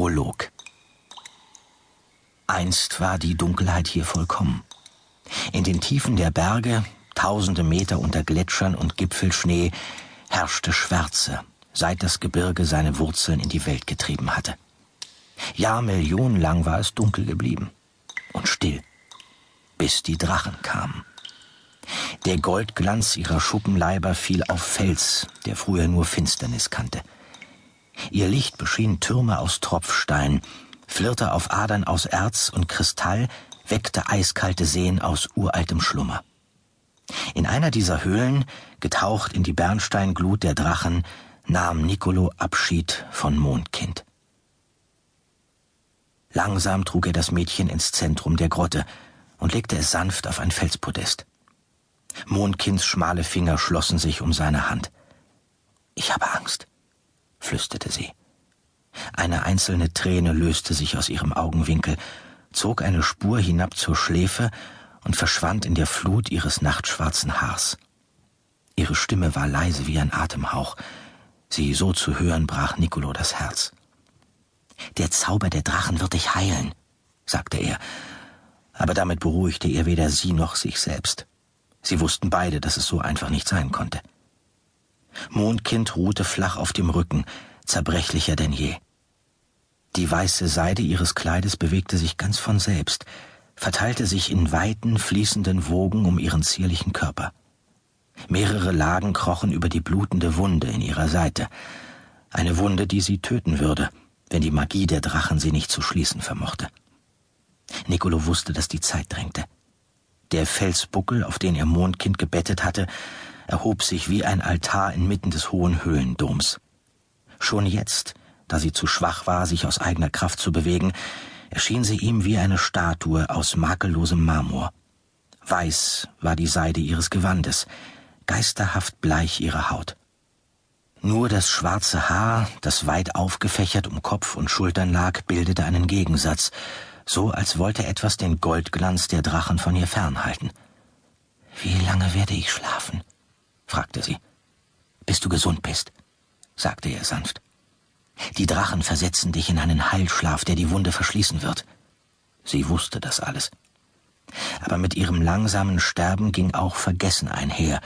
Prolog Einst war die Dunkelheit hier vollkommen. In den Tiefen der Berge, tausende Meter unter Gletschern und Gipfelschnee, herrschte Schwärze, seit das Gebirge seine Wurzeln in die Welt getrieben hatte. Jahrmillionenlang war es dunkel geblieben und still, bis die Drachen kamen. Der Goldglanz ihrer Schuppenleiber fiel auf Fels, der früher nur Finsternis kannte. Ihr Licht beschien Türme aus Tropfstein, flirrte auf Adern aus Erz und Kristall, weckte eiskalte Seen aus uraltem Schlummer. In einer dieser Höhlen, getaucht in die Bernsteinglut der Drachen, nahm Nicolo Abschied von Mondkind. Langsam trug er das Mädchen ins Zentrum der Grotte und legte es sanft auf ein Felspodest. Mondkinds schmale Finger schlossen sich um seine Hand. Ich habe Angst, flüsterte sie. Eine einzelne Träne löste sich aus ihrem Augenwinkel, zog eine Spur hinab zur Schläfe und verschwand in der Flut ihres nachtschwarzen Haars. Ihre Stimme war leise wie ein Atemhauch. Sie so zu hören, brach Nicolo das Herz. Der Zauber der Drachen wird dich heilen, sagte er, aber damit beruhigte er weder sie noch sich selbst. Sie wussten beide, dass es so einfach nicht sein konnte. Mondkind ruhte flach auf dem Rücken, zerbrechlicher denn je. Die weiße Seide ihres Kleides bewegte sich ganz von selbst, verteilte sich in weiten, fließenden Wogen um ihren zierlichen Körper. Mehrere Lagen krochen über die blutende Wunde in ihrer Seite, eine Wunde, die sie töten würde, wenn die Magie der Drachen sie nicht zu schließen vermochte. Nicolo wusste, dass die Zeit drängte. Der Felsbuckel, auf den er Mondkind gebettet hatte, erhob sich wie ein Altar inmitten des hohen Höhlendoms. Schon jetzt, da sie zu schwach war, sich aus eigener Kraft zu bewegen, erschien sie ihm wie eine Statue aus makellosem Marmor. Weiß war die Seide ihres Gewandes, geisterhaft bleich ihre Haut. Nur das schwarze Haar, das weit aufgefächert um Kopf und Schultern lag, bildete einen Gegensatz, so als wollte etwas den Goldglanz der Drachen von ihr fernhalten. Wie lange werde ich schlafen? Fragte sie. Bis du gesund bist, sagte er sanft. Die Drachen versetzen dich in einen Heilschlaf, der die Wunde verschließen wird. Sie wusste das alles. Aber mit ihrem langsamen Sterben ging auch Vergessen einher,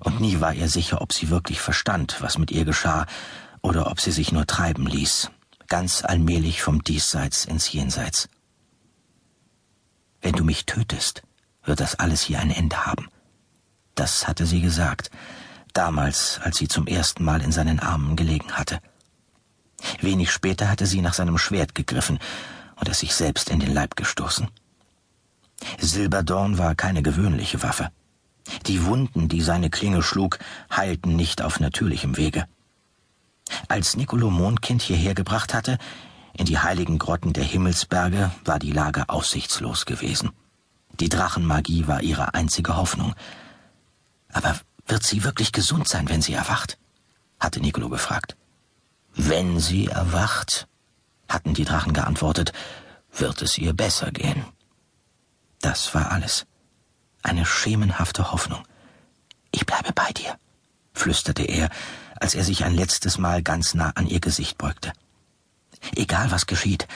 und nie war er sicher, ob sie wirklich verstand, was mit ihr geschah, oder ob sie sich nur treiben ließ, ganz allmählich vom Diesseits ins Jenseits. Wenn du mich tötest, wird das alles hier ein Ende haben. Das hatte sie gesagt, damals, als sie zum ersten Mal in seinen Armen gelegen hatte. Wenig später hatte sie nach seinem Schwert gegriffen und es sich selbst in den Leib gestoßen. Silberdorn war keine gewöhnliche Waffe. Die Wunden, die seine Klinge schlug, heilten nicht auf natürlichem Wege. Als Nicolo Mondkind hierher gebracht hatte, in die heiligen Grotten der Himmelsberge war die Lage aussichtslos gewesen. Die Drachenmagie war ihre einzige Hoffnung. Aber wird sie wirklich gesund sein, wenn sie erwacht? hatte Nicolo gefragt. Wenn sie erwacht, hatten die Drachen geantwortet, wird es ihr besser gehen. Das war alles. Eine schemenhafte Hoffnung. Ich bleibe bei dir, flüsterte er, als er sich ein letztes Mal ganz nah an ihr Gesicht beugte. Egal was geschieht,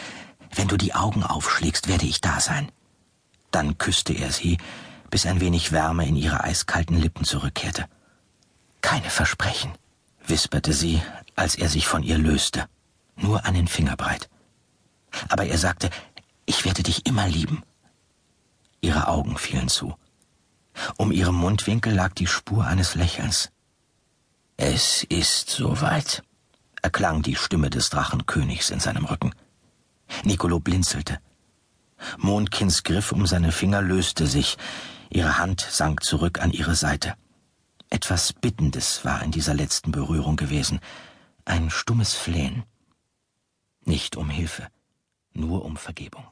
wenn du die Augen aufschlägst, werde ich da sein. Dann küsste er sie, bis ein wenig Wärme in ihre eiskalten Lippen zurückkehrte. Keine Versprechen, wisperte sie, als er sich von ihr löste. Nur einen Finger breit. Aber er sagte, ich werde dich immer lieben. Ihre Augen fielen zu. Um ihrem Mundwinkel lag die Spur eines Lächelns. Es ist soweit erklang die Stimme des Drachenkönigs in seinem Rücken. Nicolo blinzelte. Mondkins Griff um seine Finger löste sich, ihre Hand sank zurück an ihre Seite. Etwas Bittendes war in dieser letzten Berührung gewesen, ein stummes Flehen. Nicht um Hilfe, nur um Vergebung.